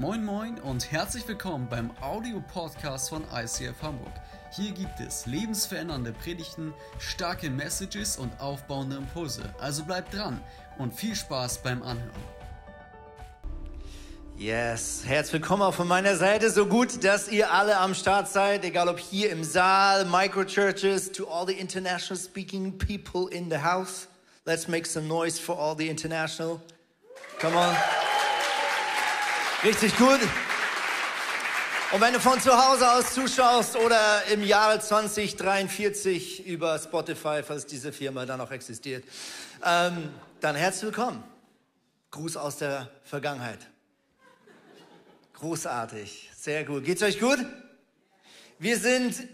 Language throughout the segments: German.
Moin Moin und herzlich willkommen beim Audio-Podcast von ICF Hamburg. Hier gibt es lebensverändernde Predigten, starke Messages und aufbauende Impulse. Also bleibt dran und viel Spaß beim Anhören. Yes, herzlich willkommen auch von meiner Seite. So gut, dass ihr alle am Start seid, egal ob hier im Saal, Microchurches, to all the international speaking people in the house. Let's make some noise for all the international. Come on. Richtig gut. Und wenn du von zu Hause aus zuschaust oder im Jahre 2043 über Spotify, falls diese Firma dann noch existiert, ähm, dann herzlich willkommen. Gruß aus der Vergangenheit. Großartig, sehr gut. Geht's euch gut? Wir sind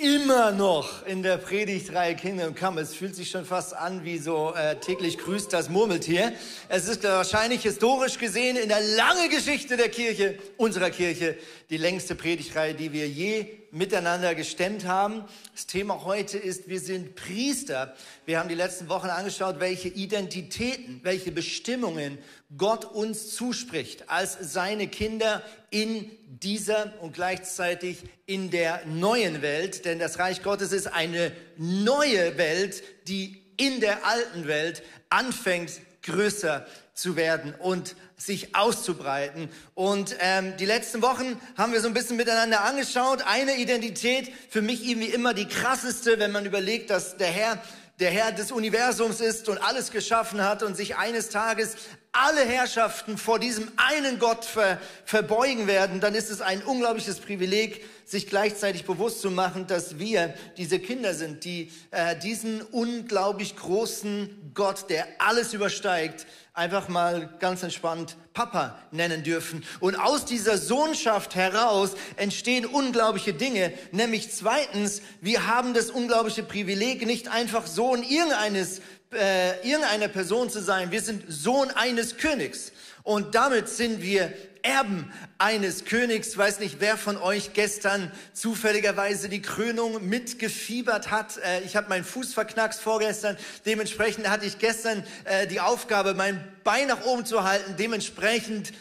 immer noch in der Predigtreihe Kingdom Come. Es fühlt sich schon fast an wie so äh, täglich grüßt das Murmeltier. Es ist wahrscheinlich historisch gesehen in der langen Geschichte der Kirche, unserer Kirche, die längste Predigtreihe, die wir je miteinander gestemmt haben. Das Thema heute ist, wir sind Priester. Wir haben die letzten Wochen angeschaut, welche Identitäten, welche Bestimmungen Gott uns zuspricht als seine Kinder in dieser und gleichzeitig in der neuen Welt. Denn das Reich Gottes ist eine neue Welt, die in der alten Welt anfängt größer zu werden und sich auszubreiten. Und ähm, die letzten Wochen haben wir so ein bisschen miteinander angeschaut. Eine Identität, für mich irgendwie immer die krasseste, wenn man überlegt, dass der Herr der Herr des Universums ist und alles geschaffen hat und sich eines Tages alle Herrschaften vor diesem einen Gott ver, verbeugen werden, dann ist es ein unglaubliches Privileg, sich gleichzeitig bewusst zu machen, dass wir diese Kinder sind, die äh, diesen unglaublich großen Gott, der alles übersteigt, einfach mal ganz entspannt Papa nennen dürfen. Und aus dieser Sohnschaft heraus entstehen unglaubliche Dinge. Nämlich zweitens, wir haben das unglaubliche Privileg, nicht einfach Sohn irgendeines, äh, irgendeiner Person zu sein. Wir sind Sohn eines Königs. Und damit sind wir Erben eines Königs. Weiß nicht, wer von euch gestern zufälligerweise die Krönung mitgefiebert hat. Äh, ich habe meinen Fuß verknackst vorgestern. Dementsprechend hatte ich gestern äh, die Aufgabe, mein Bein nach oben zu halten. Dementsprechend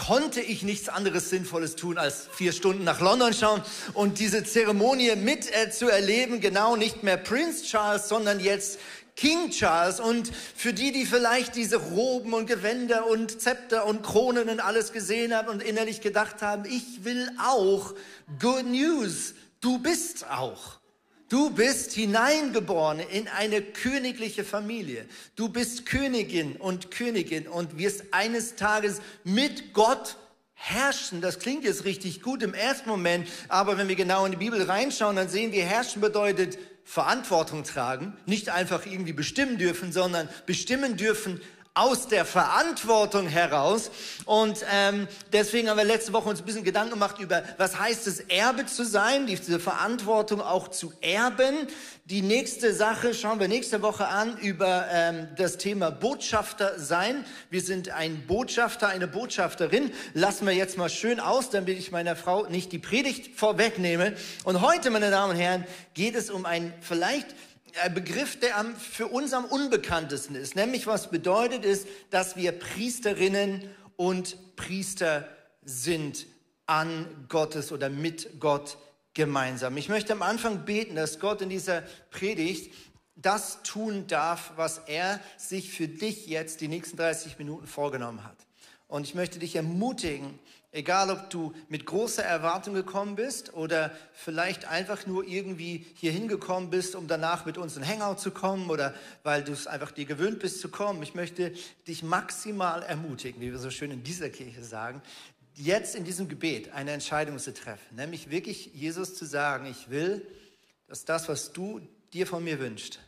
konnte ich nichts anderes Sinnvolles tun, als vier Stunden nach London schauen und diese Zeremonie mit äh, zu erleben. Genau nicht mehr Prince Charles, sondern jetzt King Charles. Und für die, die vielleicht diese Roben und Gewänder und Zepter und Kronen und alles gesehen haben und innerlich gedacht haben, ich will auch Good News. Du bist auch. Du bist hineingeboren in eine königliche Familie. Du bist Königin und Königin und wirst eines Tages mit Gott herrschen. Das klingt jetzt richtig gut im ersten Moment, aber wenn wir genau in die Bibel reinschauen, dann sehen wir, herrschen bedeutet Verantwortung tragen, nicht einfach irgendwie bestimmen dürfen, sondern bestimmen dürfen aus der Verantwortung heraus. Und ähm, deswegen haben wir letzte Woche uns ein bisschen Gedanken gemacht über, was heißt es, Erbe zu sein, diese Verantwortung auch zu erben. Die nächste Sache schauen wir nächste Woche an über ähm, das Thema Botschafter sein. Wir sind ein Botschafter, eine Botschafterin. Lassen wir jetzt mal schön aus, damit ich meiner Frau nicht die Predigt vorwegnehme. Und heute, meine Damen und Herren, geht es um ein vielleicht Begriff, der für uns am unbekanntesten ist. Nämlich was bedeutet ist, dass wir Priesterinnen und Priester sind an Gottes oder mit Gott gemeinsam. Ich möchte am Anfang beten, dass Gott in dieser Predigt das tun darf, was er sich für dich jetzt die nächsten 30 Minuten vorgenommen hat. Und ich möchte dich ermutigen, Egal, ob du mit großer Erwartung gekommen bist oder vielleicht einfach nur irgendwie hier hingekommen bist, um danach mit uns in Hangout zu kommen oder weil du es einfach dir gewöhnt bist zu kommen. Ich möchte dich maximal ermutigen, wie wir so schön in dieser Kirche sagen, jetzt in diesem Gebet eine Entscheidung zu treffen. Nämlich wirklich Jesus zu sagen, ich will, dass das, was du dir von mir wünschst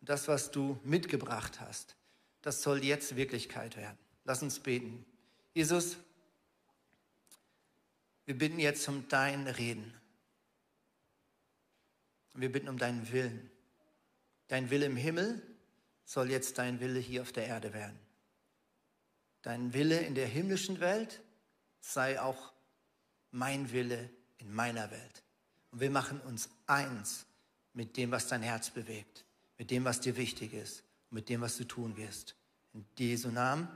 und das, was du mitgebracht hast, das soll jetzt Wirklichkeit werden. Lass uns beten. Jesus, wir bitten jetzt um dein Reden. Wir bitten um deinen Willen. Dein Wille im Himmel soll jetzt dein Wille hier auf der Erde werden. Dein Wille in der himmlischen Welt sei auch mein Wille in meiner Welt. Und wir machen uns eins mit dem, was dein Herz bewegt, mit dem, was dir wichtig ist, mit dem, was du tun wirst. In Jesu Namen.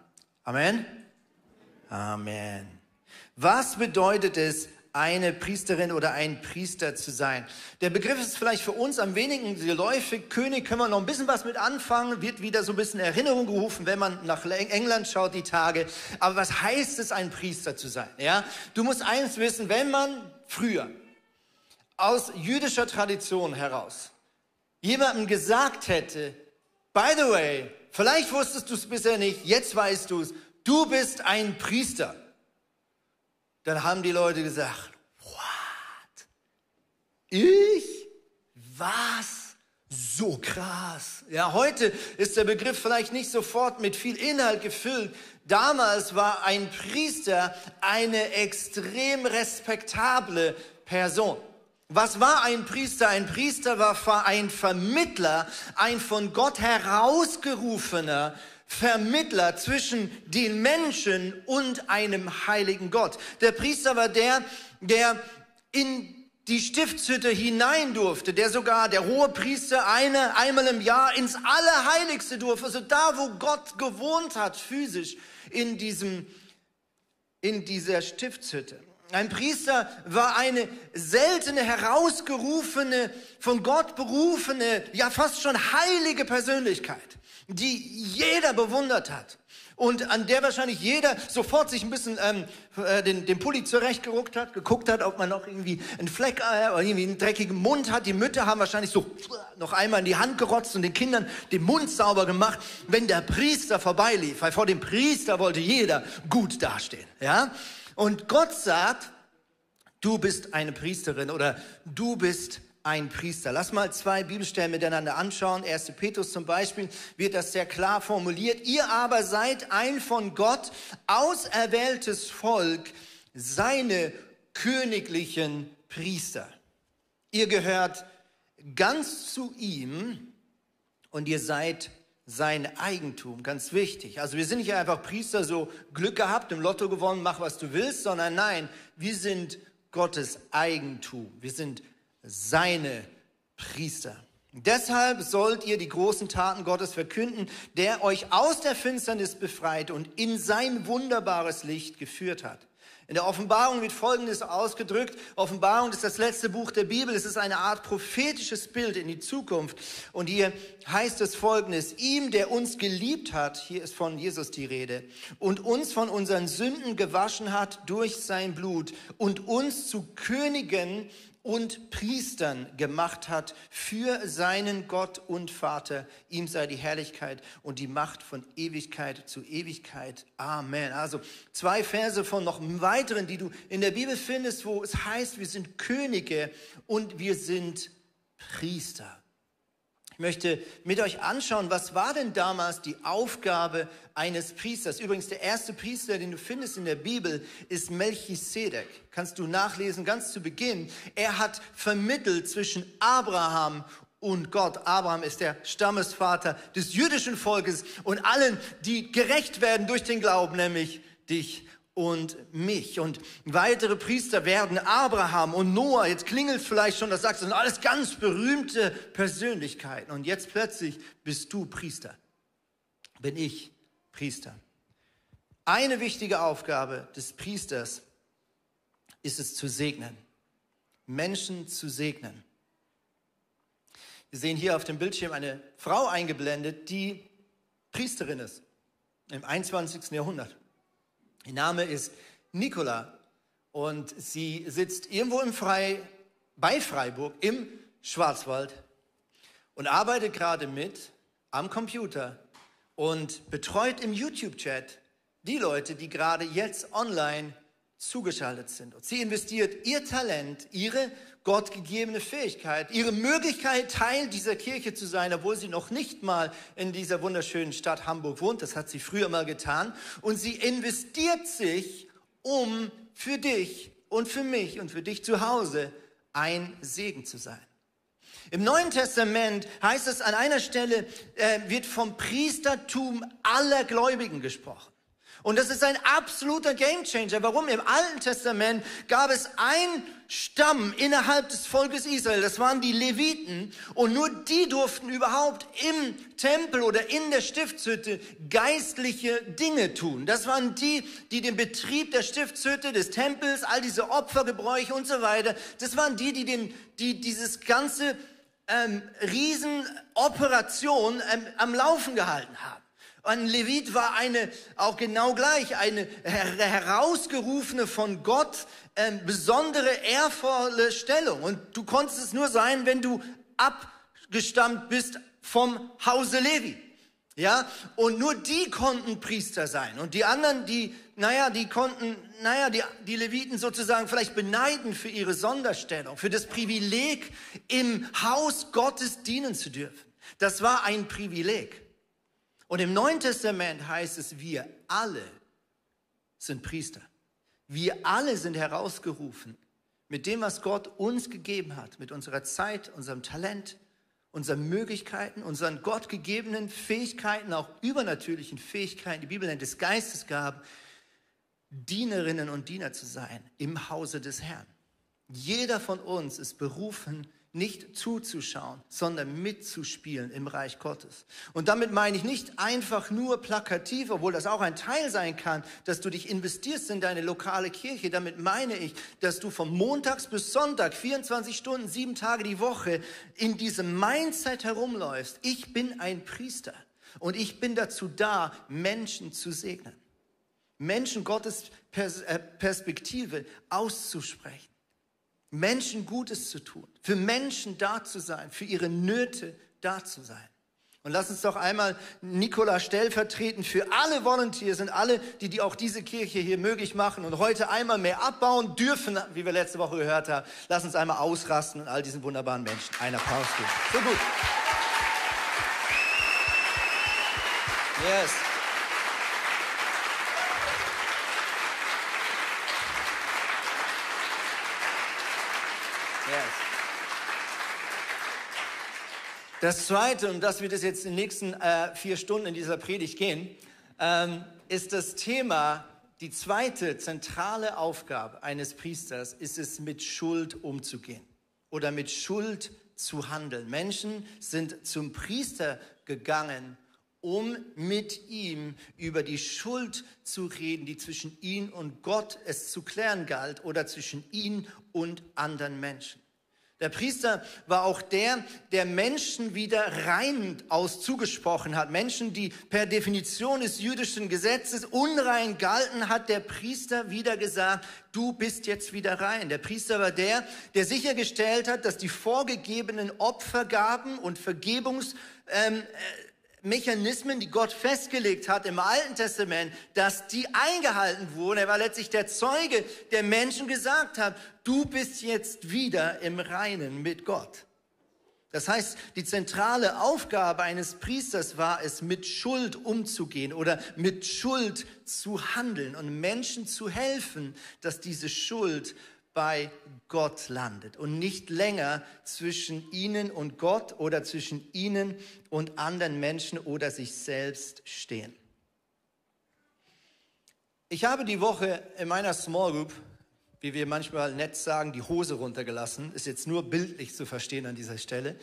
Amen. Amen. Was bedeutet es, eine Priesterin oder ein Priester zu sein. Der Begriff ist vielleicht für uns am wenigen geläufig. König können wir noch ein bisschen was mit anfangen, wird wieder so ein bisschen Erinnerung gerufen, wenn man nach England schaut die Tage. Aber was heißt es, ein Priester zu sein? Ja, du musst eins wissen, wenn man früher aus jüdischer Tradition heraus jemandem gesagt hätte, by the way, vielleicht wusstest du es bisher nicht, jetzt weißt du es, du bist ein Priester dann haben die Leute gesagt, what? Ich? Was? So krass. Ja, heute ist der Begriff vielleicht nicht sofort mit viel Inhalt gefüllt. Damals war ein Priester eine extrem respektable Person. Was war ein Priester? Ein Priester war ein Vermittler, ein von Gott herausgerufener Vermittler zwischen den Menschen und einem heiligen Gott. Der Priester war der, der in die Stiftshütte hinein durfte, der sogar der hohe Priester eine, einmal im Jahr ins Allerheiligste durfte, also da, wo Gott gewohnt hat, physisch in diesem, in dieser Stiftshütte. Ein Priester war eine seltene, herausgerufene, von Gott berufene, ja fast schon heilige Persönlichkeit die jeder bewundert hat und an der wahrscheinlich jeder sofort sich ein bisschen ähm, äh, den, den Pulli zurechtgeruckt hat, geguckt hat, ob man noch irgendwie einen Fleck äh, oder irgendwie einen dreckigen Mund hat. Die Mütter haben wahrscheinlich so noch einmal in die Hand gerotzt und den Kindern den Mund sauber gemacht, wenn der Priester vorbeilief, weil vor dem Priester wollte jeder gut dastehen. Ja? Und Gott sagt, du bist eine Priesterin oder du bist ein Priester. Lass mal zwei Bibelstellen miteinander anschauen. 1. Petrus zum Beispiel wird das sehr klar formuliert. Ihr aber seid ein von Gott auserwähltes Volk, seine königlichen Priester. Ihr gehört ganz zu ihm und ihr seid sein Eigentum, ganz wichtig. Also wir sind nicht einfach Priester, so Glück gehabt, im Lotto gewonnen, mach was du willst, sondern nein, wir sind Gottes Eigentum. Wir sind seine Priester. Deshalb sollt ihr die großen Taten Gottes verkünden, der euch aus der Finsternis befreit und in sein wunderbares Licht geführt hat. In der Offenbarung wird Folgendes ausgedrückt. Offenbarung ist das letzte Buch der Bibel. Es ist eine Art prophetisches Bild in die Zukunft. Und hier heißt es Folgendes. Ihm, der uns geliebt hat, hier ist von Jesus die Rede, und uns von unseren Sünden gewaschen hat durch sein Blut und uns zu Königen und Priestern gemacht hat für seinen Gott und Vater. Ihm sei die Herrlichkeit und die Macht von Ewigkeit zu Ewigkeit. Amen. Also zwei Verse von noch weiteren, die du in der Bibel findest, wo es heißt, wir sind Könige und wir sind Priester. Ich möchte mit euch anschauen, was war denn damals die Aufgabe eines Priesters? Übrigens, der erste Priester, den du findest in der Bibel, ist Melchisedek. Kannst du nachlesen, ganz zu Beginn. Er hat vermittelt zwischen Abraham und Gott. Abraham ist der Stammesvater des jüdischen Volkes und allen, die gerecht werden durch den Glauben, nämlich dich und mich. Und weitere Priester werden Abraham und Noah. Jetzt klingelt vielleicht schon, das sagst du, sind alles ganz berühmte Persönlichkeiten. Und jetzt plötzlich bist du Priester. Bin ich Priester. Eine wichtige Aufgabe des Priesters ist es zu segnen. Menschen zu segnen. Wir sehen hier auf dem Bildschirm eine Frau eingeblendet, die Priesterin ist im 21. Jahrhundert. Ihr Name ist Nicola und sie sitzt irgendwo im Frei, bei Freiburg im Schwarzwald und arbeitet gerade mit am Computer und betreut im YouTube-Chat die Leute, die gerade jetzt online zugeschaltet sind. Und sie investiert ihr Talent, ihre gottgegebene Fähigkeit, ihre Möglichkeit, Teil dieser Kirche zu sein, obwohl sie noch nicht mal in dieser wunderschönen Stadt Hamburg wohnt. Das hat sie früher mal getan. Und sie investiert sich, um für dich und für mich und für dich zu Hause ein Segen zu sein. Im Neuen Testament heißt es an einer Stelle, äh, wird vom Priestertum aller Gläubigen gesprochen. Und das ist ein absoluter Gamechanger. Warum? Im Alten Testament gab es ein Stamm innerhalb des Volkes Israel, das waren die Leviten, und nur die durften überhaupt im Tempel oder in der Stiftshütte geistliche Dinge tun. Das waren die, die den Betrieb der Stiftshütte, des Tempels, all diese Opfergebräuche und so weiter, das waren die, die, den, die dieses ganze ähm, Riesenoperation ähm, am Laufen gehalten haben. Ein Levit war eine, auch genau gleich, eine herausgerufene von Gott ähm, besondere, ehrvolle Stellung. Und du konntest es nur sein, wenn du abgestammt bist vom Hause Levi. Ja, und nur die konnten Priester sein. Und die anderen, die, naja, die konnten, naja, die, die Leviten sozusagen vielleicht beneiden für ihre Sonderstellung, für das Privileg, im Haus Gottes dienen zu dürfen. Das war ein Privileg. Und im Neuen Testament heißt es, wir alle sind Priester. Wir alle sind herausgerufen mit dem, was Gott uns gegeben hat, mit unserer Zeit, unserem Talent, unseren Möglichkeiten, unseren gottgegebenen Fähigkeiten, auch übernatürlichen Fähigkeiten, die Bibel nennt es Geistesgaben, Dienerinnen und Diener zu sein im Hause des Herrn. Jeder von uns ist berufen, nicht zuzuschauen, sondern mitzuspielen im Reich Gottes. Und damit meine ich nicht einfach nur plakativ, obwohl das auch ein Teil sein kann, dass du dich investierst in deine lokale Kirche. Damit meine ich, dass du von Montags bis Sonntag, 24 Stunden, sieben Tage die Woche in diesem Mindset herumläufst. Ich bin ein Priester und ich bin dazu da, Menschen zu segnen. Menschen Gottes äh, Perspektive auszusprechen. Menschen Gutes zu tun, für Menschen da zu sein, für ihre Nöte da zu sein. Und lass uns doch einmal Nikola stellvertretend für alle Volunteers und alle, die, die auch diese Kirche hier möglich machen und heute einmal mehr abbauen dürfen, wie wir letzte Woche gehört haben. Lass uns einmal ausrasten und all diesen wunderbaren Menschen einen Applaus geben. So gut. Yes. Das Zweite, und das wird es jetzt in den nächsten äh, vier Stunden in dieser Predigt gehen, ähm, ist das Thema, die zweite zentrale Aufgabe eines Priesters ist es, mit Schuld umzugehen oder mit Schuld zu handeln. Menschen sind zum Priester gegangen, um mit ihm über die Schuld zu reden, die zwischen ihm und Gott es zu klären galt oder zwischen ihm und anderen Menschen. Der Priester war auch der, der Menschen wieder rein aus zugesprochen hat. Menschen, die per Definition des jüdischen Gesetzes unrein galten, hat der Priester wieder gesagt, du bist jetzt wieder rein. Der Priester war der, der sichergestellt hat, dass die vorgegebenen Opfergaben und Vergebungs, ähm, äh, Mechanismen, die Gott festgelegt hat im Alten Testament, dass die eingehalten wurden. Er war letztlich der Zeuge, der Menschen gesagt hat, du bist jetzt wieder im Reinen mit Gott. Das heißt, die zentrale Aufgabe eines Priesters war es, mit Schuld umzugehen oder mit Schuld zu handeln und Menschen zu helfen, dass diese Schuld bei Gott landet und nicht länger zwischen ihnen und Gott oder zwischen ihnen und anderen Menschen oder sich selbst stehen. Ich habe die Woche in meiner Small Group, wie wir manchmal nett sagen, die Hose runtergelassen. Ist jetzt nur bildlich zu verstehen an dieser Stelle.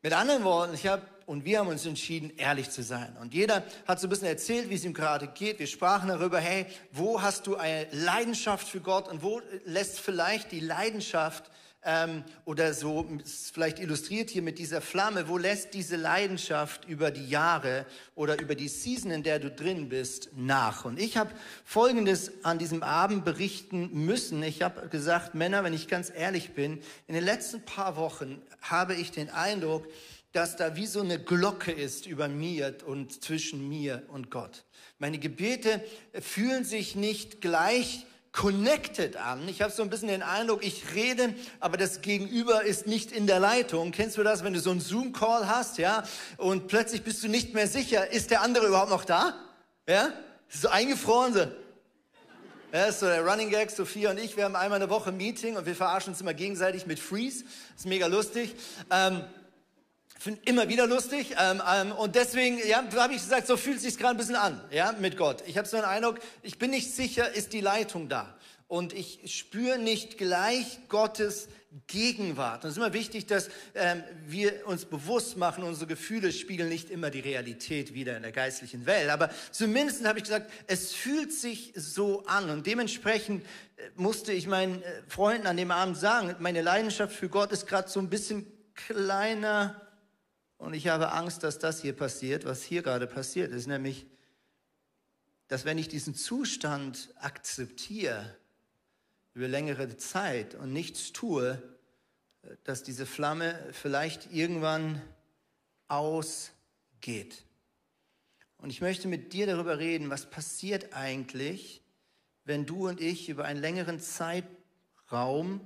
Mit anderen Worten, ich habe und wir haben uns entschieden, ehrlich zu sein. Und jeder hat so ein bisschen erzählt, wie es ihm gerade geht. Wir sprachen darüber, hey, wo hast du eine Leidenschaft für Gott und wo lässt vielleicht die Leidenschaft ähm, oder so, vielleicht illustriert hier mit dieser Flamme, wo lässt diese Leidenschaft über die Jahre oder über die Season, in der du drin bist, nach? Und ich habe Folgendes an diesem Abend berichten müssen. Ich habe gesagt, Männer, wenn ich ganz ehrlich bin, in den letzten paar Wochen habe ich den Eindruck, dass da wie so eine Glocke ist über mir und zwischen mir und Gott. Meine Gebete fühlen sich nicht gleich connected an. Ich habe so ein bisschen den Eindruck, ich rede, aber das Gegenüber ist nicht in der Leitung. Kennst du das, wenn du so einen Zoom-Call hast, ja, und plötzlich bist du nicht mehr sicher, ist der andere überhaupt noch da? Ja, so eingefroren so. Ja, so der Running Gag, Sophia und ich, wir haben einmal eine Woche Meeting und wir verarschen uns immer gegenseitig mit Freeze. Ist mega lustig. Ähm, finde immer wieder lustig. Ähm, ähm, und deswegen ja, habe ich gesagt, so fühlt sich gerade ein bisschen an ja, mit Gott. Ich habe so einen Eindruck, ich bin nicht sicher, ist die Leitung da. Und ich spüre nicht gleich Gottes Gegenwart. Und es ist immer wichtig, dass ähm, wir uns bewusst machen, unsere Gefühle spiegeln nicht immer die Realität wieder in der geistlichen Welt. Aber zumindest habe ich gesagt, es fühlt sich so an. Und dementsprechend äh, musste ich meinen äh, Freunden an dem Abend sagen, meine Leidenschaft für Gott ist gerade so ein bisschen kleiner. Und ich habe Angst, dass das hier passiert, was hier gerade passiert ist, nämlich, dass wenn ich diesen Zustand akzeptiere, über längere Zeit und nichts tue, dass diese Flamme vielleicht irgendwann ausgeht. Und ich möchte mit dir darüber reden, was passiert eigentlich, wenn du und ich über einen längeren Zeitraum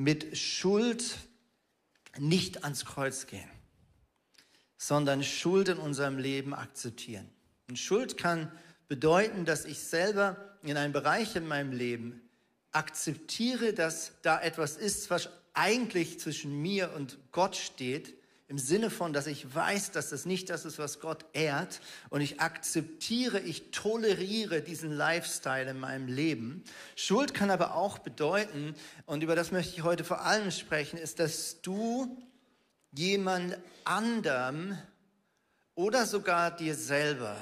mit Schuld nicht ans Kreuz gehen, sondern Schuld in unserem Leben akzeptieren. Und Schuld kann bedeuten, dass ich selber in einem Bereich in meinem Leben akzeptiere, dass da etwas ist, was eigentlich zwischen mir und Gott steht, im Sinne von, dass ich weiß, dass das nicht das ist, was Gott ehrt und ich akzeptiere, ich toleriere diesen Lifestyle in meinem Leben. Schuld kann aber auch bedeuten, und über das möchte ich heute vor allem sprechen, ist, dass du jemand anderem oder sogar dir selber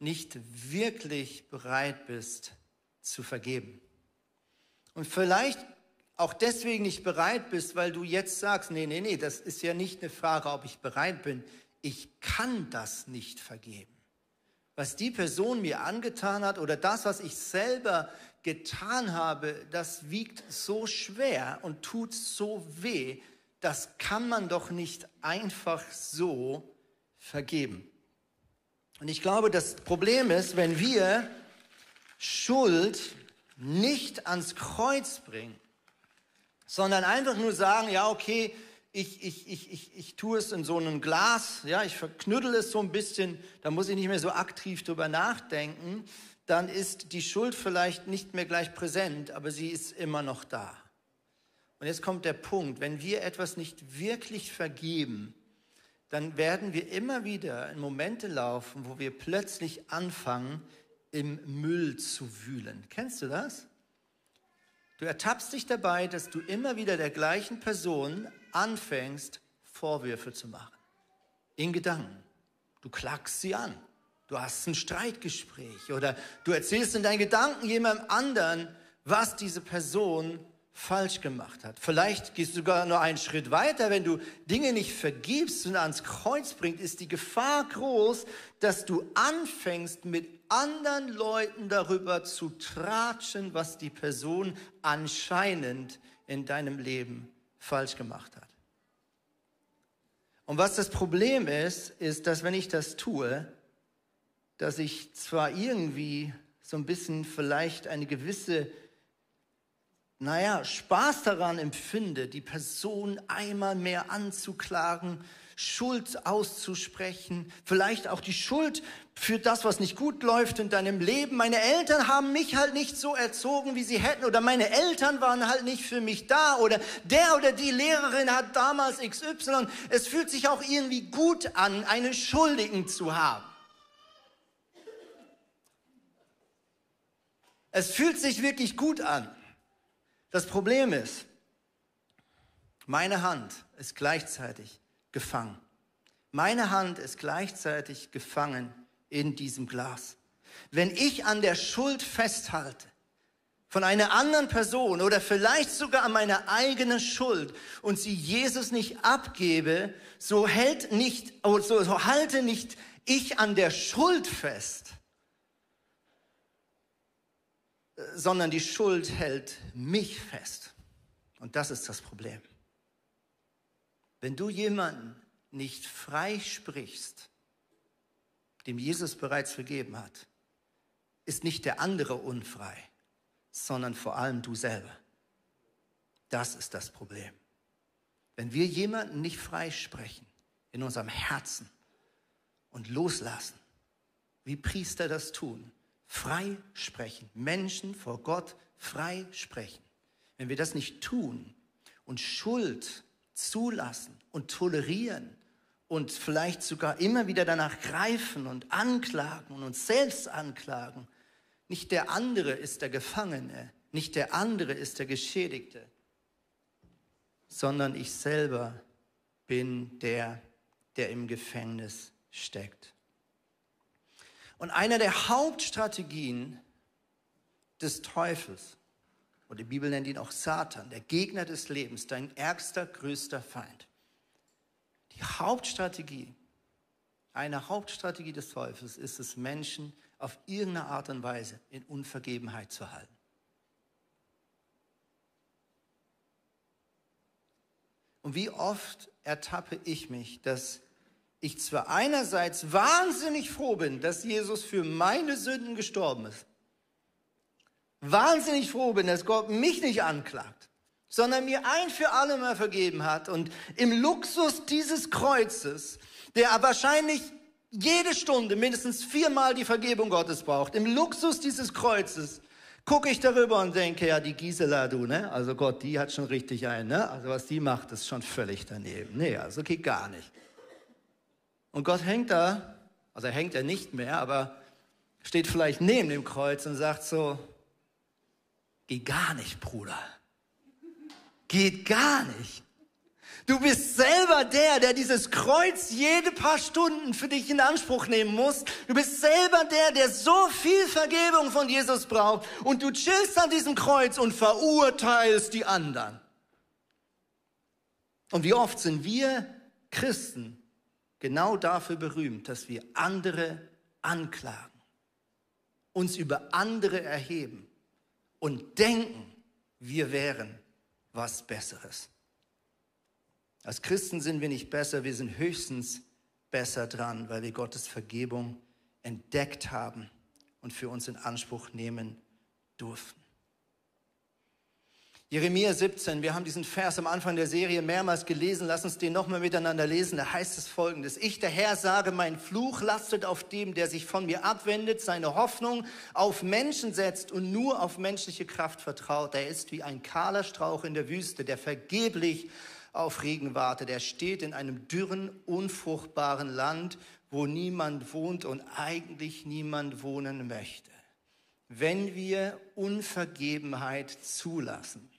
nicht wirklich bereit bist zu vergeben. Und vielleicht auch deswegen nicht bereit bist, weil du jetzt sagst, nee, nee, nee, das ist ja nicht eine Frage, ob ich bereit bin. Ich kann das nicht vergeben. Was die Person mir angetan hat oder das, was ich selber getan habe, das wiegt so schwer und tut so weh, das kann man doch nicht einfach so vergeben. Und ich glaube, das Problem ist, wenn wir Schuld nicht ans Kreuz bringen, sondern einfach nur sagen, ja, okay, ich, ich, ich, ich, ich tue es in so einem Glas, ja, ich verknüttel es so ein bisschen, da muss ich nicht mehr so aktiv drüber nachdenken, dann ist die Schuld vielleicht nicht mehr gleich präsent, aber sie ist immer noch da. Und jetzt kommt der Punkt, wenn wir etwas nicht wirklich vergeben, dann werden wir immer wieder in Momente laufen, wo wir plötzlich anfangen, im Müll zu wühlen. Kennst du das? Du ertappst dich dabei, dass du immer wieder der gleichen Person anfängst, Vorwürfe zu machen. In Gedanken. Du klagst sie an. Du hast ein Streitgespräch oder du erzählst in deinen Gedanken jemandem anderen, was diese Person falsch gemacht hat. Vielleicht gehst du sogar nur einen Schritt weiter, wenn du Dinge nicht vergibst und ans Kreuz bringst, ist die Gefahr groß, dass du anfängst mit anderen Leuten darüber zu tratschen, was die Person anscheinend in deinem Leben falsch gemacht hat. Und was das Problem ist, ist, dass wenn ich das tue, dass ich zwar irgendwie so ein bisschen vielleicht eine gewisse naja, Spaß daran empfinde, die Person einmal mehr anzuklagen, Schuld auszusprechen, vielleicht auch die Schuld für das, was nicht gut läuft in deinem Leben. Meine Eltern haben mich halt nicht so erzogen, wie sie hätten, oder meine Eltern waren halt nicht für mich da, oder der oder die Lehrerin hat damals XY. Es fühlt sich auch irgendwie gut an, einen Schuldigen zu haben. Es fühlt sich wirklich gut an. Das Problem ist, meine Hand ist gleichzeitig gefangen. Meine Hand ist gleichzeitig gefangen in diesem Glas. Wenn ich an der Schuld festhalte, von einer anderen Person oder vielleicht sogar an meiner eigenen Schuld und sie Jesus nicht abgebe, so hält nicht, so, so halte nicht ich an der Schuld fest, sondern die Schuld hält mich fest. Und das ist das Problem. Wenn du jemanden nicht frei sprichst, dem Jesus bereits vergeben hat, ist nicht der andere unfrei, sondern vor allem du selber. Das ist das Problem. Wenn wir jemanden nicht frei sprechen in unserem Herzen und loslassen, wie Priester das tun, frei sprechen, Menschen vor Gott frei sprechen. Wenn wir das nicht tun und Schuld zulassen und tolerieren und vielleicht sogar immer wieder danach greifen und anklagen und uns selbst anklagen. Nicht der andere ist der Gefangene, nicht der andere ist der Geschädigte, sondern ich selber bin der, der im Gefängnis steckt. Und eine der Hauptstrategien des Teufels, und die Bibel nennt ihn auch Satan, der Gegner des Lebens, dein ärgster, größter Feind. Die Hauptstrategie, eine Hauptstrategie des Teufels ist es, Menschen auf irgendeine Art und Weise in Unvergebenheit zu halten. Und wie oft ertappe ich mich, dass ich zwar einerseits wahnsinnig froh bin, dass Jesus für meine Sünden gestorben ist, wahnsinnig froh bin, dass Gott mich nicht anklagt, sondern mir ein für alle Mal vergeben hat und im Luxus dieses Kreuzes, der wahrscheinlich jede Stunde mindestens viermal die Vergebung Gottes braucht, im Luxus dieses Kreuzes, gucke ich darüber und denke, ja, die Gisela, du, ne? Also Gott, die hat schon richtig ein, ne? Also was die macht, ist schon völlig daneben. Nee, also geht gar nicht. Und Gott hängt da, also er hängt ja nicht mehr, aber steht vielleicht neben dem Kreuz und sagt so, geht gar nicht, Bruder. Geht gar nicht. Du bist selber der, der dieses Kreuz jede paar Stunden für dich in Anspruch nehmen muss. Du bist selber der, der so viel Vergebung von Jesus braucht. Und du chillst an diesem Kreuz und verurteilst die anderen. Und wie oft sind wir Christen genau dafür berühmt, dass wir andere anklagen, uns über andere erheben und denken, wir wären was Besseres. Als Christen sind wir nicht besser, wir sind höchstens besser dran, weil wir Gottes Vergebung entdeckt haben und für uns in Anspruch nehmen durften. Jeremia 17, wir haben diesen Vers am Anfang der Serie mehrmals gelesen, lass uns den nochmal miteinander lesen. Da heißt es folgendes, ich der Herr sage, mein Fluch lastet auf dem, der sich von mir abwendet, seine Hoffnung auf Menschen setzt und nur auf menschliche Kraft vertraut. Er ist wie ein kahler Strauch in der Wüste, der vergeblich auf Regen wartet. Er steht in einem dürren, unfruchtbaren Land, wo niemand wohnt und eigentlich niemand wohnen möchte. Wenn wir Unvergebenheit zulassen,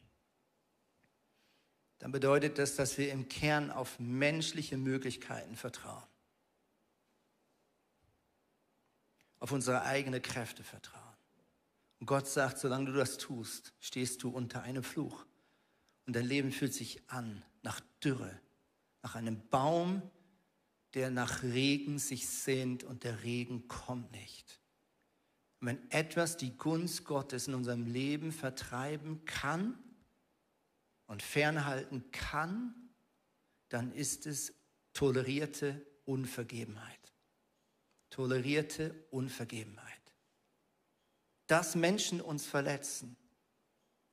dann bedeutet das, dass wir im Kern auf menschliche Möglichkeiten vertrauen. Auf unsere eigenen Kräfte vertrauen. Und Gott sagt, solange du das tust, stehst du unter einem Fluch. Und dein Leben fühlt sich an nach Dürre, nach einem Baum, der nach Regen sich sehnt und der Regen kommt nicht. Und wenn etwas die Gunst Gottes in unserem Leben vertreiben kann und fernhalten kann, dann ist es tolerierte Unvergebenheit. Tolerierte Unvergebenheit. Dass Menschen uns verletzen,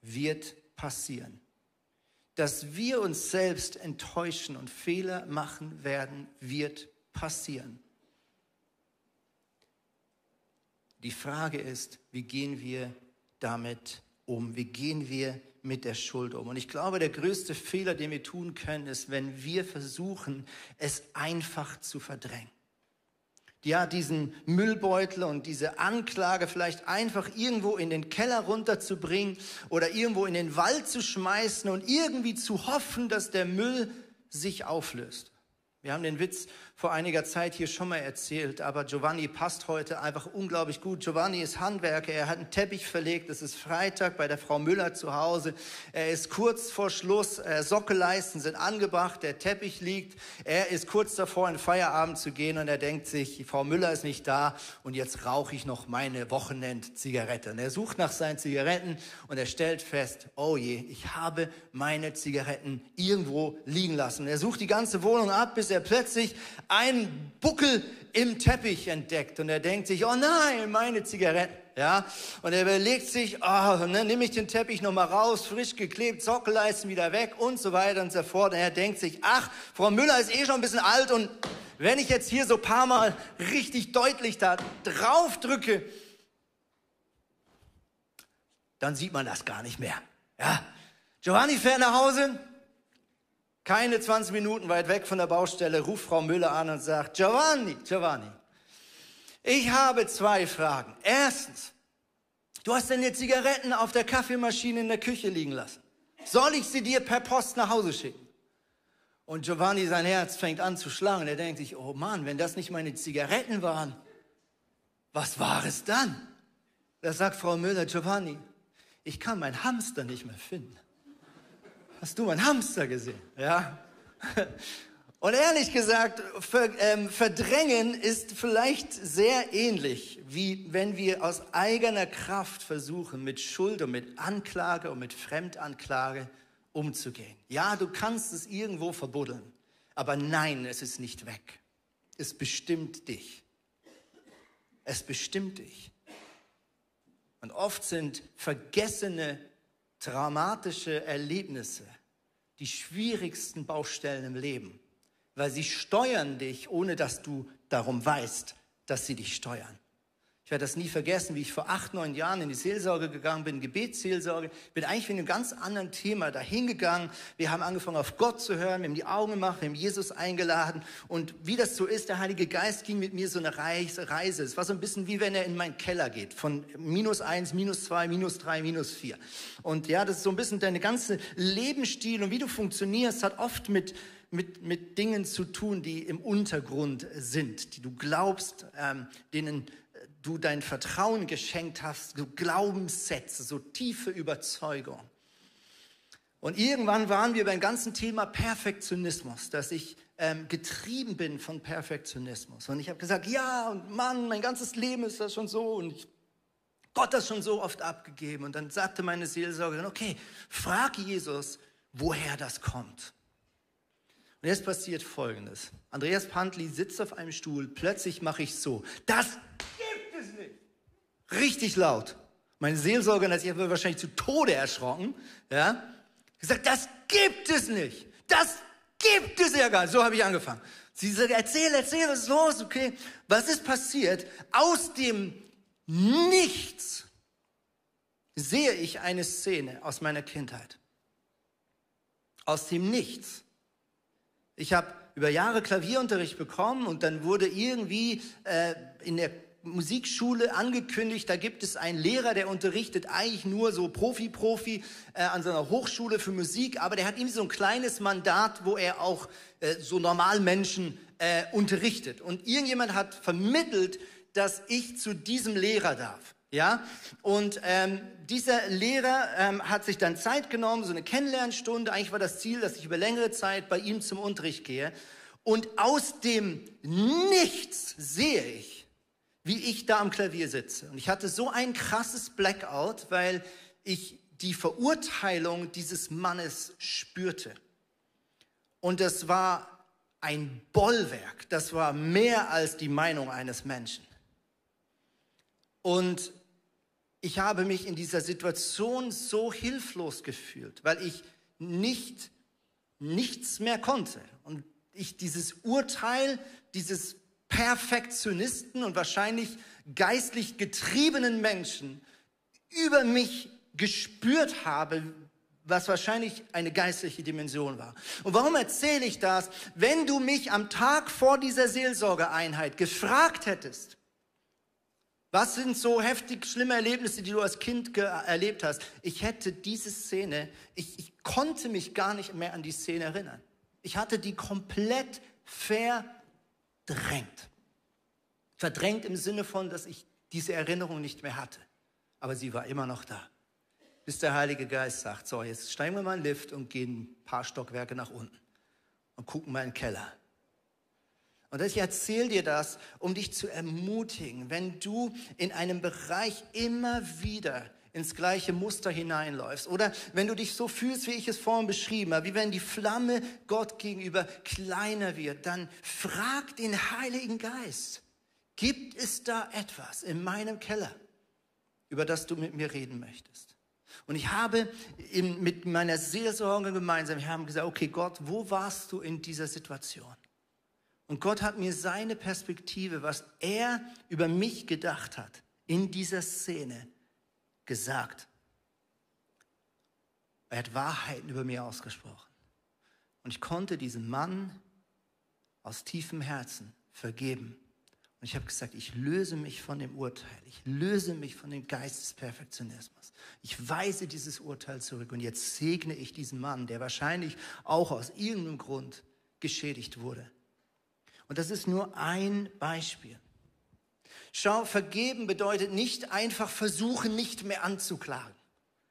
wird passieren dass wir uns selbst enttäuschen und Fehler machen werden, wird passieren. Die Frage ist, wie gehen wir damit um? Wie gehen wir mit der Schuld um? Und ich glaube, der größte Fehler, den wir tun können, ist, wenn wir versuchen, es einfach zu verdrängen ja, diesen Müllbeutel und diese Anklage vielleicht einfach irgendwo in den Keller runterzubringen oder irgendwo in den Wald zu schmeißen und irgendwie zu hoffen, dass der Müll sich auflöst. Wir haben den Witz vor einiger Zeit hier schon mal erzählt, aber Giovanni passt heute einfach unglaublich gut. Giovanni ist Handwerker, er hat einen Teppich verlegt, es ist Freitag bei der Frau Müller zu Hause. Er ist kurz vor Schluss, äh, Sockelleisten sind angebracht, der Teppich liegt. Er ist kurz davor, in Feierabend zu gehen und er denkt sich, Frau Müller ist nicht da und jetzt rauche ich noch meine Wochenendzigarette. Und er sucht nach seinen Zigaretten und er stellt fest, oh je, ich habe meine Zigaretten irgendwo liegen lassen. Er sucht die ganze Wohnung ab, bis er plötzlich einen Buckel im Teppich entdeckt und er denkt sich, oh nein, meine Zigaretten. Ja, und er überlegt sich, oh, ne, nehme ich den Teppich nochmal raus, frisch geklebt, Sockelleisten wieder weg und so weiter und so fort. Und er denkt sich, ach, Frau Müller ist eh schon ein bisschen alt und wenn ich jetzt hier so ein paar Mal richtig deutlich da drauf drücke, dann sieht man das gar nicht mehr. Ja, Giovanni fährt nach Hause, Keine 20 Minuten weit weg von der Baustelle ruft Frau Müller an und sagt, Giovanni, Giovanni, ich habe zwei Fragen. Erstens, du hast deine Zigaretten auf der Kaffeemaschine in der Küche liegen lassen. Soll ich sie dir per Post nach Hause schicken? Und Giovanni, sein Herz fängt an zu schlagen. Er denkt sich, oh Mann, wenn das nicht meine Zigaretten waren, was war es dann? Da sagt Frau Müller, Giovanni, ich kann meinen Hamster nicht mehr finden. Hast du meinen Hamster gesehen? Ja. Und ehrlich gesagt, ähm, verdrängen ist vielleicht sehr ähnlich, wie wenn wir aus eigener Kraft versuchen, mit Schuld und mit Anklage und mit Fremdanklage umzugehen. Ja, du kannst es irgendwo verbuddeln, aber nein, es ist nicht weg. Es bestimmt dich. Es bestimmt dich. Und oft sind vergessene traumatische Erlebnisse die schwierigsten Baustellen im Leben, weil sie steuern dich, ohne dass du darum weißt, dass sie dich steuern. Ich werde das nie vergessen, wie ich vor acht, neun Jahren in die Seelsorge gegangen bin, Gebetsseelsorge, bin eigentlich mit einem ganz anderen Thema dahingegangen. Wir haben angefangen, auf Gott zu hören, wir haben die Augen gemacht, wir haben Jesus eingeladen. Und wie das so ist, der Heilige Geist ging mit mir so eine Reise. Es war so ein bisschen wie wenn er in meinen Keller geht, von minus eins, minus zwei, minus drei, minus vier. Und ja, das ist so ein bisschen deine ganze Lebensstil und wie du funktionierst, hat oft mit, mit, mit Dingen zu tun, die im Untergrund sind, die du glaubst, ähm, denen du dein Vertrauen geschenkt hast, so Glaubenssätze, so tiefe Überzeugung. Und irgendwann waren wir beim ganzen Thema Perfektionismus, dass ich ähm, getrieben bin von Perfektionismus. Und ich habe gesagt, ja, und Mann, mein ganzes Leben ist das schon so und ich, Gott hat schon so oft abgegeben. Und dann sagte meine Seelsorgerin, okay, frag Jesus, woher das kommt. Und jetzt passiert Folgendes. Andreas Pantli sitzt auf einem Stuhl, plötzlich mache ich so, das richtig laut. Meine Seelsorgerin hat sich wahrscheinlich zu Tode erschrocken. Ja? Gesagt, das gibt es nicht. Das gibt es ja gar nicht. So habe ich angefangen. Sie sagt, erzähl, erzähl, was ist los? Okay, was ist passiert? Aus dem Nichts sehe ich eine Szene aus meiner Kindheit. Aus dem Nichts. Ich habe über Jahre Klavierunterricht bekommen und dann wurde irgendwie äh, in der Musikschule angekündigt, da gibt es einen Lehrer, der unterrichtet eigentlich nur so Profi-Profi äh, an seiner Hochschule für Musik, aber der hat irgendwie so ein kleines Mandat, wo er auch äh, so Normalmenschen äh, unterrichtet. Und irgendjemand hat vermittelt, dass ich zu diesem Lehrer darf. Ja, und ähm, dieser Lehrer ähm, hat sich dann Zeit genommen, so eine Kennenlernstunde. Eigentlich war das Ziel, dass ich über längere Zeit bei ihm zum Unterricht gehe. Und aus dem Nichts sehe ich, wie ich da am Klavier sitze. Und ich hatte so ein krasses Blackout, weil ich die Verurteilung dieses Mannes spürte. Und das war ein Bollwerk, das war mehr als die Meinung eines Menschen. Und ich habe mich in dieser Situation so hilflos gefühlt, weil ich nicht nichts mehr konnte und ich dieses Urteil, dieses Perfektionisten und wahrscheinlich geistlich getriebenen Menschen über mich gespürt habe, was wahrscheinlich eine geistliche Dimension war. Und warum erzähle ich das? Wenn du mich am Tag vor dieser Seelsorgeeinheit gefragt hättest, was sind so heftig schlimme Erlebnisse, die du als Kind erlebt hast? Ich hätte diese Szene, ich, ich konnte mich gar nicht mehr an die Szene erinnern. Ich hatte die komplett verdrängt verdrängt. Verdrängt im Sinne von, dass ich diese Erinnerung nicht mehr hatte. Aber sie war immer noch da. Bis der Heilige Geist sagt, so, jetzt steigen wir mal in den Lift und gehen ein paar Stockwerke nach unten und gucken mal in den Keller. Und ich erzähle dir das, um dich zu ermutigen, wenn du in einem Bereich immer wieder ins gleiche Muster hineinläufst. Oder wenn du dich so fühlst, wie ich es vorhin beschrieben habe, wie wenn die Flamme Gott gegenüber kleiner wird, dann frag den Heiligen Geist, gibt es da etwas in meinem Keller, über das du mit mir reden möchtest? Und ich habe mit meiner Seelsorge gemeinsam, wir haben gesagt, okay Gott, wo warst du in dieser Situation? Und Gott hat mir seine Perspektive, was er über mich gedacht hat, in dieser Szene gesagt. Er hat Wahrheiten über mir ausgesprochen. Und ich konnte diesem Mann aus tiefem Herzen vergeben. Und ich habe gesagt, ich löse mich von dem Urteil. Ich löse mich von dem Geist des Perfektionismus. Ich weise dieses Urteil zurück. Und jetzt segne ich diesen Mann, der wahrscheinlich auch aus irgendeinem Grund geschädigt wurde. Und das ist nur ein Beispiel. Schau, vergeben bedeutet nicht einfach versuchen, nicht mehr anzuklagen,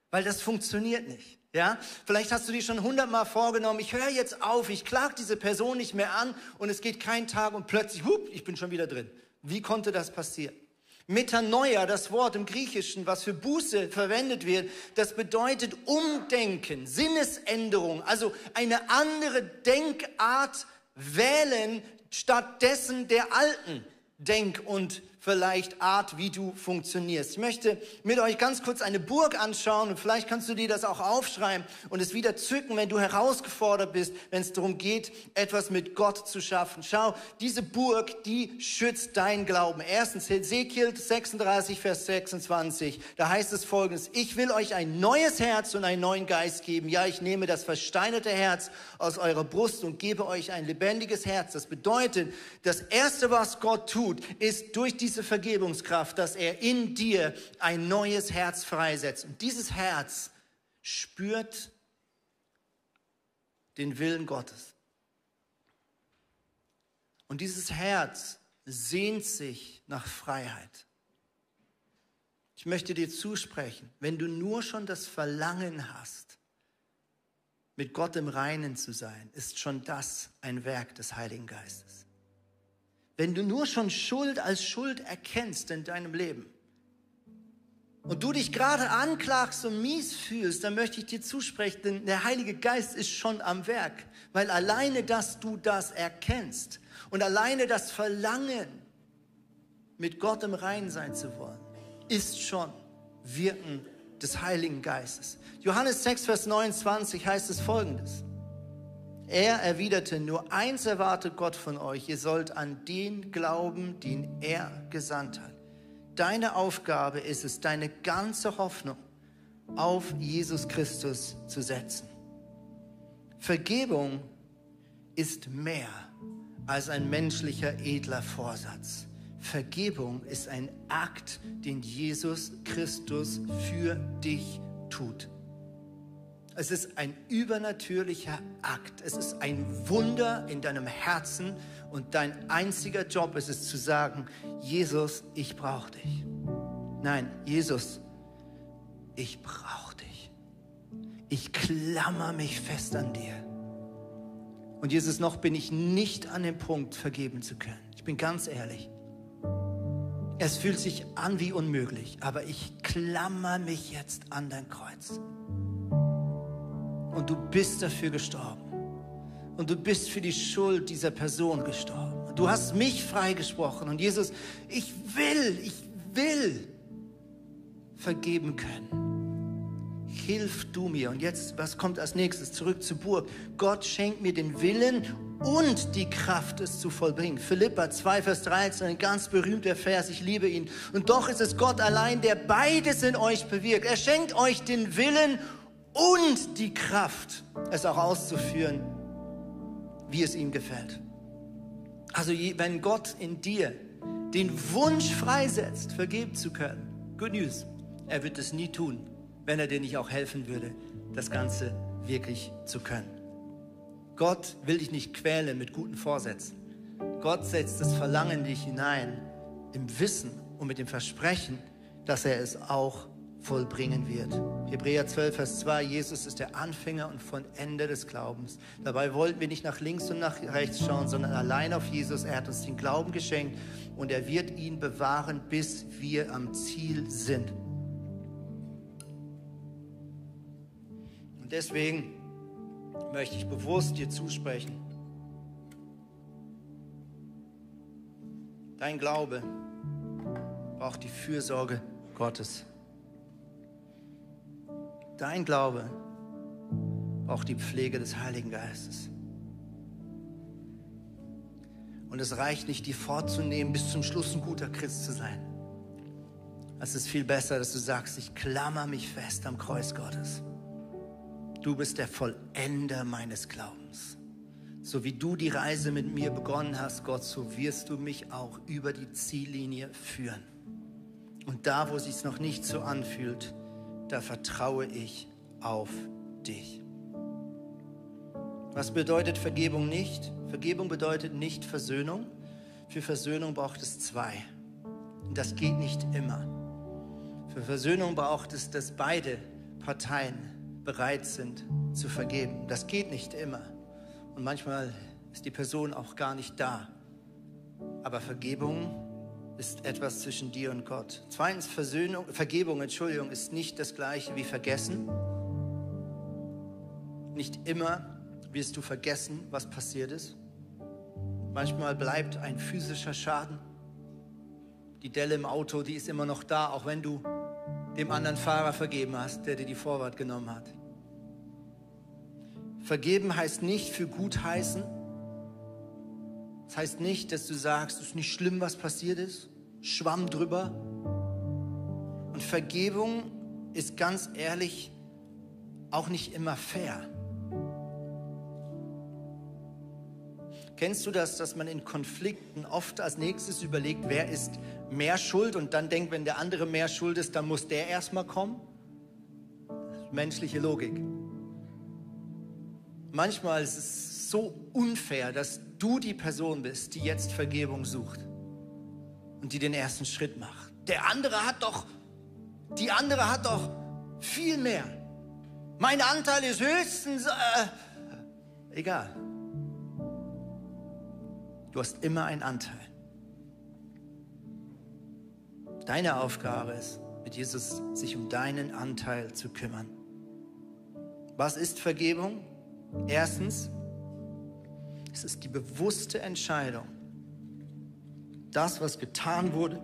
weil das funktioniert nicht. Ja, vielleicht hast du dir schon hundertmal vorgenommen, ich höre jetzt auf, ich klage diese Person nicht mehr an und es geht kein Tag und plötzlich, hup, ich bin schon wieder drin. Wie konnte das passieren? Metanoia, das Wort im Griechischen, was für Buße verwendet wird, das bedeutet Umdenken, Sinnesänderung, also eine andere Denkart wählen stattdessen der alten Denk- und vielleicht Art, wie du funktionierst. Ich möchte mit euch ganz kurz eine Burg anschauen und vielleicht kannst du dir das auch aufschreiben und es wieder zücken, wenn du herausgefordert bist, wenn es darum geht, etwas mit Gott zu schaffen. Schau, diese Burg, die schützt dein Glauben. Erstens Hesekiel 36, Vers 26, da heißt es folgendes, ich will euch ein neues Herz und einen neuen Geist geben. Ja, ich nehme das versteinerte Herz aus eurer Brust und gebe euch ein lebendiges Herz. Das bedeutet, das Erste, was Gott tut, ist durch diese Vergebungskraft, dass er in dir ein neues Herz freisetzt. Und dieses Herz spürt den Willen Gottes. Und dieses Herz sehnt sich nach Freiheit. Ich möchte dir zusprechen, wenn du nur schon das Verlangen hast, mit Gott im Reinen zu sein, ist schon das ein Werk des Heiligen Geistes. Wenn du nur schon Schuld als Schuld erkennst in deinem Leben und du dich gerade anklagst und mies fühlst, dann möchte ich dir zusprechen, denn der Heilige Geist ist schon am Werk, weil alleine, dass du das erkennst und alleine das Verlangen, mit Gott im Reinen sein zu wollen, ist schon Wirken des Heiligen Geistes. Johannes 6, Vers 29 heißt es folgendes. Er erwiderte, nur eins erwartet Gott von euch, ihr sollt an den glauben, den er gesandt hat. Deine Aufgabe ist es, deine ganze Hoffnung auf Jesus Christus zu setzen. Vergebung ist mehr als ein menschlicher edler Vorsatz. Vergebung ist ein Akt, den Jesus Christus für dich tut. Es ist ein übernatürlicher Akt. Es ist ein Wunder in deinem Herzen und dein einziger Job ist es zu sagen, Jesus, ich brauche dich. Nein, Jesus, ich brauche dich. Ich klammer mich fest an dir. Und Jesus, noch bin ich nicht an dem Punkt, vergeben zu können. Ich bin ganz ehrlich. Es fühlt sich an wie unmöglich, aber ich klammer mich jetzt an dein Kreuz. Und du bist dafür gestorben. Und du bist für die Schuld dieser Person gestorben. Du hast mich freigesprochen. Und Jesus, ich will, ich will vergeben können. Hilf du mir. Und jetzt, was kommt als nächstes? Zurück zur Burg. Gott schenkt mir den Willen und die Kraft, es zu vollbringen. Philippa 2, Vers 13, ein ganz berühmter Vers, ich liebe ihn. Und doch ist es Gott allein, der beides in euch bewirkt. Er schenkt euch den Willen und die Kraft, es auch auszuführen, wie es ihm gefällt. Also wenn Gott in dir den Wunsch freisetzt, vergeben zu können, good news, er wird es nie tun, wenn er dir nicht auch helfen würde, das Ganze wirklich zu können. Gott will dich nicht quälen mit guten Vorsätzen. Gott setzt das Verlangen in dich hinein, im Wissen und mit dem Versprechen, dass er es auch vollbringen wird. Hebräer 12, Vers 2, Jesus ist der Anfänger und von Ende des Glaubens. Dabei wollten wir nicht nach links und nach rechts schauen, sondern allein auf Jesus. Er hat uns den Glauben geschenkt und er wird ihn bewahren, bis wir am Ziel sind. Und deswegen möchte ich bewusst dir zusprechen. Dein Glaube braucht die Fürsorge Gottes. Dein Glaube braucht die Pflege des Heiligen Geistes. Und es reicht nicht, die vorzunehmen, bis zum Schluss ein guter Christ zu sein. Es ist viel besser, dass du sagst, ich klammer mich fest am Kreuz Gottes. Du bist der Vollender meines Glaubens. So wie du die Reise mit mir begonnen hast, Gott, so wirst du mich auch über die Ziellinie führen. Und da, wo es sich noch nicht so anfühlt, da vertraue ich auf dich. Was bedeutet Vergebung nicht? Vergebung bedeutet nicht Versöhnung. Für Versöhnung braucht es zwei. Und das geht nicht immer. Für Versöhnung braucht es, dass beide Parteien bereit sind zu vergeben. Das geht nicht immer. Und manchmal ist die Person auch gar nicht da. Aber Vergebung ist etwas zwischen dir und Gott. Zweitens, Versöhnung, Vergebung, Entschuldigung, ist nicht das gleiche wie Vergessen. Nicht immer wirst du vergessen, was passiert ist. Manchmal bleibt ein physischer Schaden. Die Delle im Auto, die ist immer noch da, auch wenn du dem anderen Fahrer vergeben hast, der dir die Vorwart genommen hat. Vergeben heißt nicht für gut heißen. Das heißt nicht, dass du sagst, es ist nicht schlimm, was passiert ist. Schwamm drüber. Und Vergebung ist ganz ehrlich auch nicht immer fair. Kennst du das, dass man in Konflikten oft als nächstes überlegt, wer ist mehr schuld und dann denkt, wenn der andere mehr schuld ist, dann muss der erstmal kommen? Menschliche Logik. Manchmal ist es so unfair, dass du die Person bist, die jetzt Vergebung sucht und die den ersten Schritt macht. Der andere hat doch, die andere hat doch viel mehr. Mein Anteil ist höchstens, äh, egal. Du hast immer einen Anteil. Deine Aufgabe ist, mit Jesus sich um deinen Anteil zu kümmern. Was ist Vergebung? Erstens, es ist die bewusste Entscheidung, das, was getan wurde,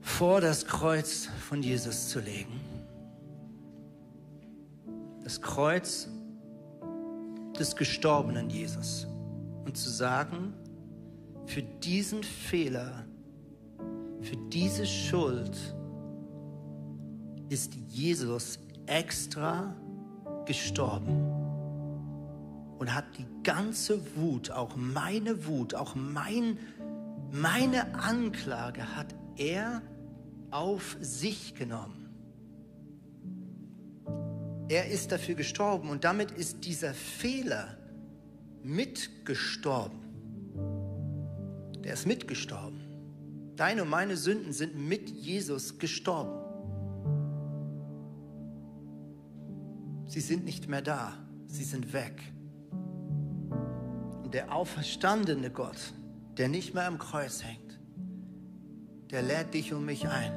vor das Kreuz von Jesus zu legen. Das Kreuz des gestorbenen Jesus und zu sagen, für diesen Fehler, für diese Schuld ist Jesus extra gestorben und hat die ganze Wut, auch meine Wut, auch mein, meine Anklage hat er auf sich genommen. Er ist dafür gestorben und damit ist dieser Fehler mitgestorben. Der ist mitgestorben. Deine und meine Sünden sind mit Jesus gestorben. Sie sind nicht mehr da, sie sind weg. Und der auferstandene Gott, der nicht mehr am Kreuz hängt, der lädt dich und mich ein,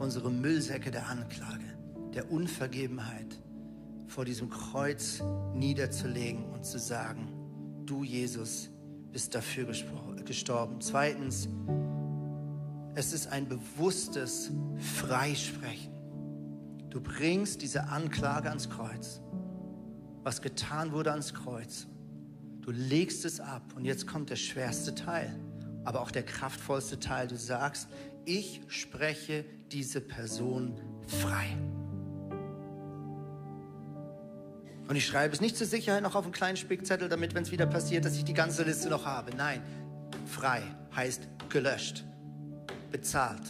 unsere Müllsäcke der Anklage der Unvergebenheit vor diesem Kreuz niederzulegen und zu sagen, du Jesus bist dafür gestorben. Zweitens, es ist ein bewusstes Freisprechen. Du bringst diese Anklage ans Kreuz, was getan wurde ans Kreuz. Du legst es ab und jetzt kommt der schwerste Teil, aber auch der kraftvollste Teil. Du sagst, ich spreche diese Person frei. Und ich schreibe es nicht zur Sicherheit noch auf einen kleinen Spickzettel, damit, wenn es wieder passiert, dass ich die ganze Liste noch habe. Nein, frei heißt gelöscht, bezahlt.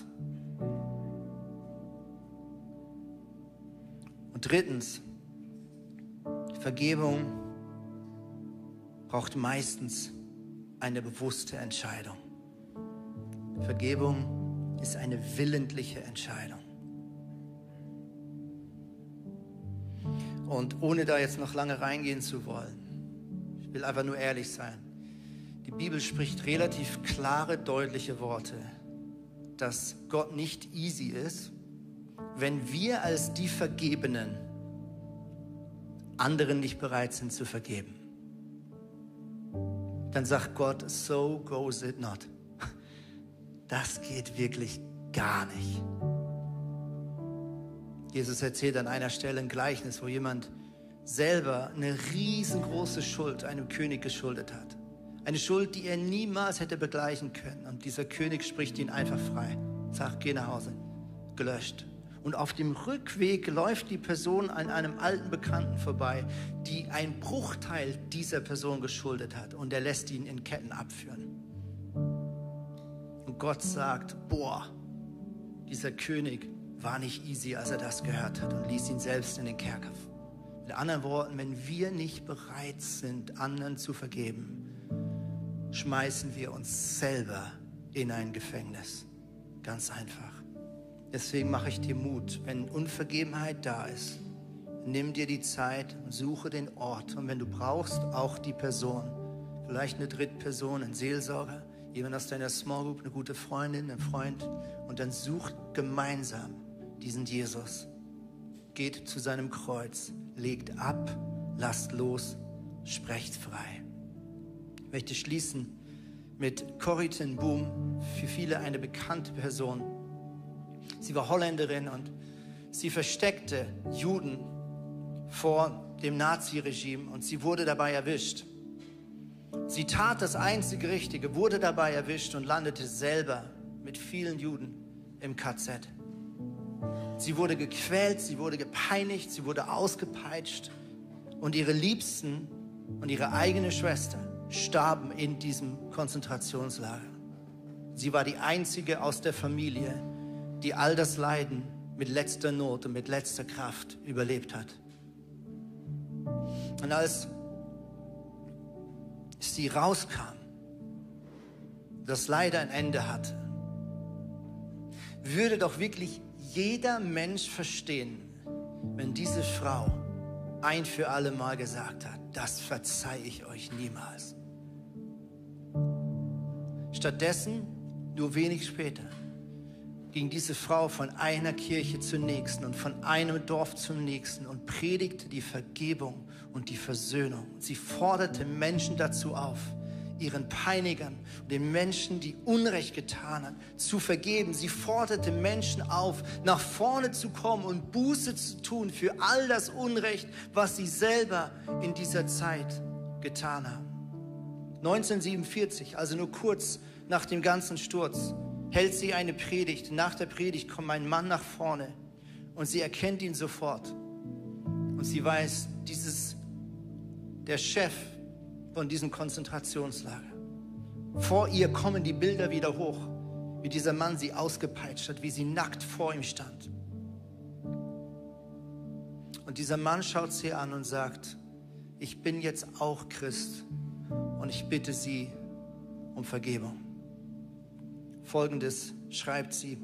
Drittens, Vergebung braucht meistens eine bewusste Entscheidung. Vergebung ist eine willentliche Entscheidung. Und ohne da jetzt noch lange reingehen zu wollen, ich will einfach nur ehrlich sein. Die Bibel spricht relativ klare, deutliche Worte, dass Gott nicht easy ist, wenn wir als die Vergebenen anderen nicht bereit sind zu vergeben. Dann sagt Gott, so goes it not. Das geht wirklich gar nicht. Jesus erzählt an einer Stelle ein Gleichnis, wo jemand selber eine riesengroße Schuld einem König geschuldet hat. Eine Schuld, die er niemals hätte begleichen können. Und dieser König spricht ihn einfach frei. Sagt, geh nach Hause. Gelöscht. Und auf dem Rückweg läuft die Person an einem alten Bekannten vorbei, die einen Bruchteil dieser Person geschuldet hat. Und er lässt ihn in Ketten abführen. Und Gott sagt, boah, dieser König war nicht easy, als er das gehört hat und ließ ihn selbst in den Kerker. Mit anderen Worten, wenn wir nicht bereit sind, anderen zu vergeben, schmeißen wir uns selber in ein Gefängnis. Ganz einfach. Deswegen mache ich dir Mut, wenn Unvergebenheit da ist, nimm dir die Zeit und suche den Ort. Und wenn du brauchst, auch die Person. Vielleicht eine Drittperson, ein Seelsorger, jemand aus deiner Small Group, eine gute Freundin, ein Freund. Und dann sucht gemeinsam diesen Jesus. Geht zu seinem Kreuz, legt ab, lasst los, sprecht frei. Ich möchte schließen mit Corrie ten Boom, für viele eine bekannte Person Sie war Holländerin und sie versteckte Juden vor dem Naziregime und sie wurde dabei erwischt. Sie tat das einzige Richtige, wurde dabei erwischt und landete selber mit vielen Juden im KZ. Sie wurde gequält, sie wurde gepeinigt, sie wurde ausgepeitscht und ihre Liebsten und ihre eigene Schwester starben in diesem Konzentrationslager. Sie war die einzige aus der Familie, die all das Leiden mit letzter Not und mit letzter Kraft überlebt hat. Und als sie rauskam, das leider ein Ende hatte, würde doch wirklich jeder Mensch verstehen, wenn diese Frau ein für alle Mal gesagt hat, das verzeihe ich euch niemals. Stattdessen, nur wenig später, ging diese Frau von einer Kirche zur nächsten und von einem Dorf zum nächsten und predigte die Vergebung und die Versöhnung. Sie forderte Menschen dazu auf, ihren Peinigern den Menschen, die Unrecht getan haben, zu vergeben. Sie forderte Menschen auf, nach vorne zu kommen und Buße zu tun für all das Unrecht, was sie selber in dieser Zeit getan haben. 1947, also nur kurz nach dem ganzen Sturz, hält sie eine Predigt. Nach der Predigt kommt ein Mann nach vorne und sie erkennt ihn sofort. Und sie weiß, dieses, der Chef von diesem Konzentrationslager. Vor ihr kommen die Bilder wieder hoch, wie dieser Mann sie ausgepeitscht hat, wie sie nackt vor ihm stand. Und dieser Mann schaut sie an und sagt, ich bin jetzt auch Christ und ich bitte Sie um Vergebung. Folgendes schreibt sie.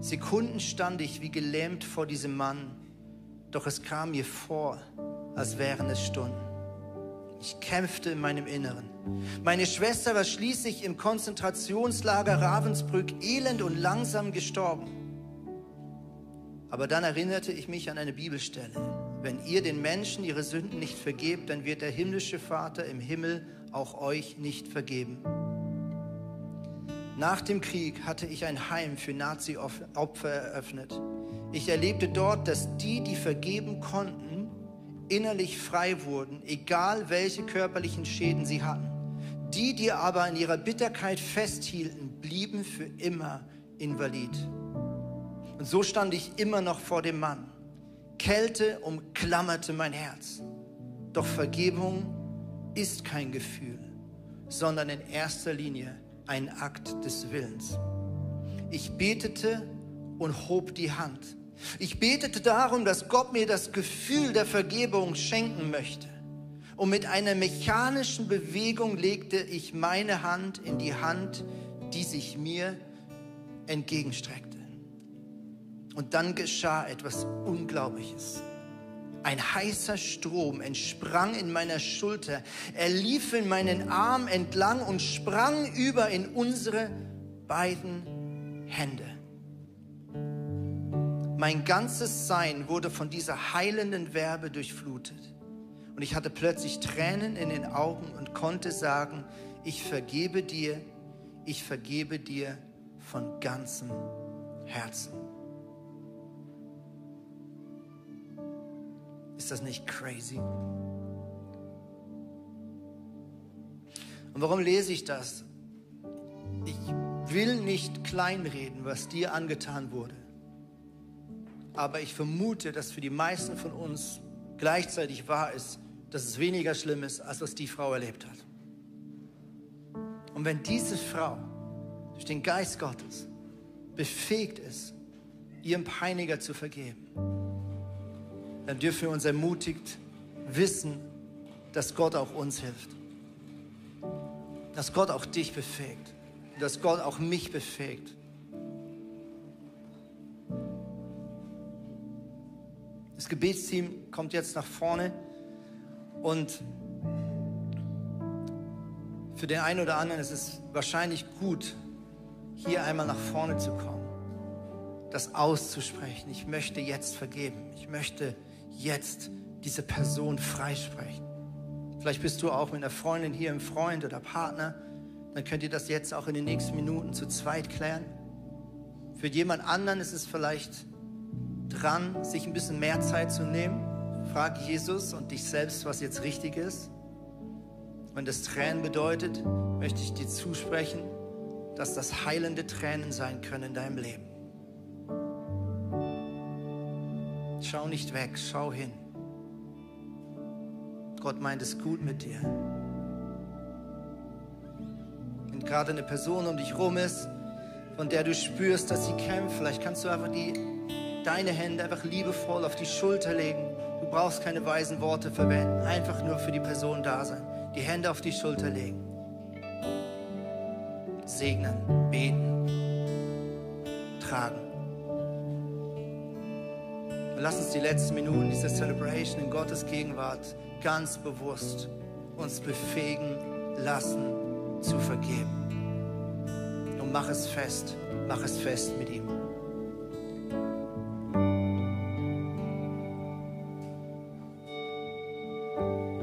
Sekunden stand ich wie gelähmt vor diesem Mann, doch es kam mir vor, als wären es Stunden. Ich kämpfte in meinem Inneren. Meine Schwester war schließlich im Konzentrationslager Ravensbrück elend und langsam gestorben. Aber dann erinnerte ich mich an eine Bibelstelle. Wenn ihr den Menschen ihre Sünden nicht vergebt, dann wird der himmlische Vater im Himmel auch euch nicht vergeben. Nach dem Krieg hatte ich ein Heim für Nazi-Opfer eröffnet. Ich erlebte dort, dass die, die vergeben konnten, innerlich frei wurden, egal welche körperlichen Schäden sie hatten. Die, die aber in ihrer Bitterkeit festhielten, blieben für immer invalid. Und so stand ich immer noch vor dem Mann. Kälte umklammerte mein Herz. Doch Vergebung ist kein Gefühl, sondern in erster Linie ein Akt des Willens. Ich betete und hob die Hand. Ich betete darum, dass Gott mir das Gefühl der Vergebung schenken möchte. Und mit einer mechanischen Bewegung legte ich meine Hand in die Hand, die sich mir entgegenstreckte. Und dann geschah etwas Unglaubliches. Ein heißer Strom entsprang in meiner Schulter. Er lief in meinen Arm entlang und sprang über in unsere beiden Hände. Mein ganzes Sein wurde von dieser heilenden Werbe durchflutet. Und ich hatte plötzlich Tränen in den Augen und konnte sagen, ich vergebe dir, ich vergebe dir von ganzem Herzen. Ist das nicht crazy? Und warum lese ich das? Ich will nicht kleinreden, was dir angetan wurde. aber ich vermute, dass für die meisten von uns gleichzeitig wahr ist, dass es weniger schlimm ist, als was die Frau erlebt hat. Und wenn diese Frau durch den Geist Gottes befähigt ist, ihrem Peiniger zu vergeben, dann dürfen wir uns ermutigt wissen, dass Gott auch uns hilft. Dass Gott auch dich befähigt. Dass Gott auch mich befähigt. Das Gebetsteam kommt jetzt nach vorne und für den einen oder anderen ist es wahrscheinlich gut, hier einmal nach vorne zu kommen, das auszusprechen. Ich möchte jetzt vergeben. Ich möchte jetzt diese Person freisprechen. Vielleicht bist du auch mit einer Freundin hier, im Freund oder Partner. Dann könnt ihr das jetzt auch in den nächsten Minuten zu zweit klären. Für jemand anderen ist es vielleicht dran, sich ein bisschen mehr Zeit zu nehmen. Frag Jesus und dich selbst, was jetzt richtig ist. Wenn das Tränen bedeutet, möchte ich dir zusprechen, dass das heilende Tränen sein können in deinem Leben. Schau nicht weg, schau hin. Gott meint es gut mit dir. Wenn gerade eine Person um dich rum ist, von der du spürst, dass sie kämpft, vielleicht kannst du einfach die, deine Hände einfach liebevoll auf die Schulter legen. Du brauchst keine weisen Worte verwenden, einfach nur für die Person da sein. Die Hände auf die Schulter legen. Segnen, beten, tragen. Lass uns die letzten Minuten dieser Celebration in Gottes Gegenwart ganz bewusst uns befähigen lassen zu vergeben. Und mach es fest, mach es fest mit ihm.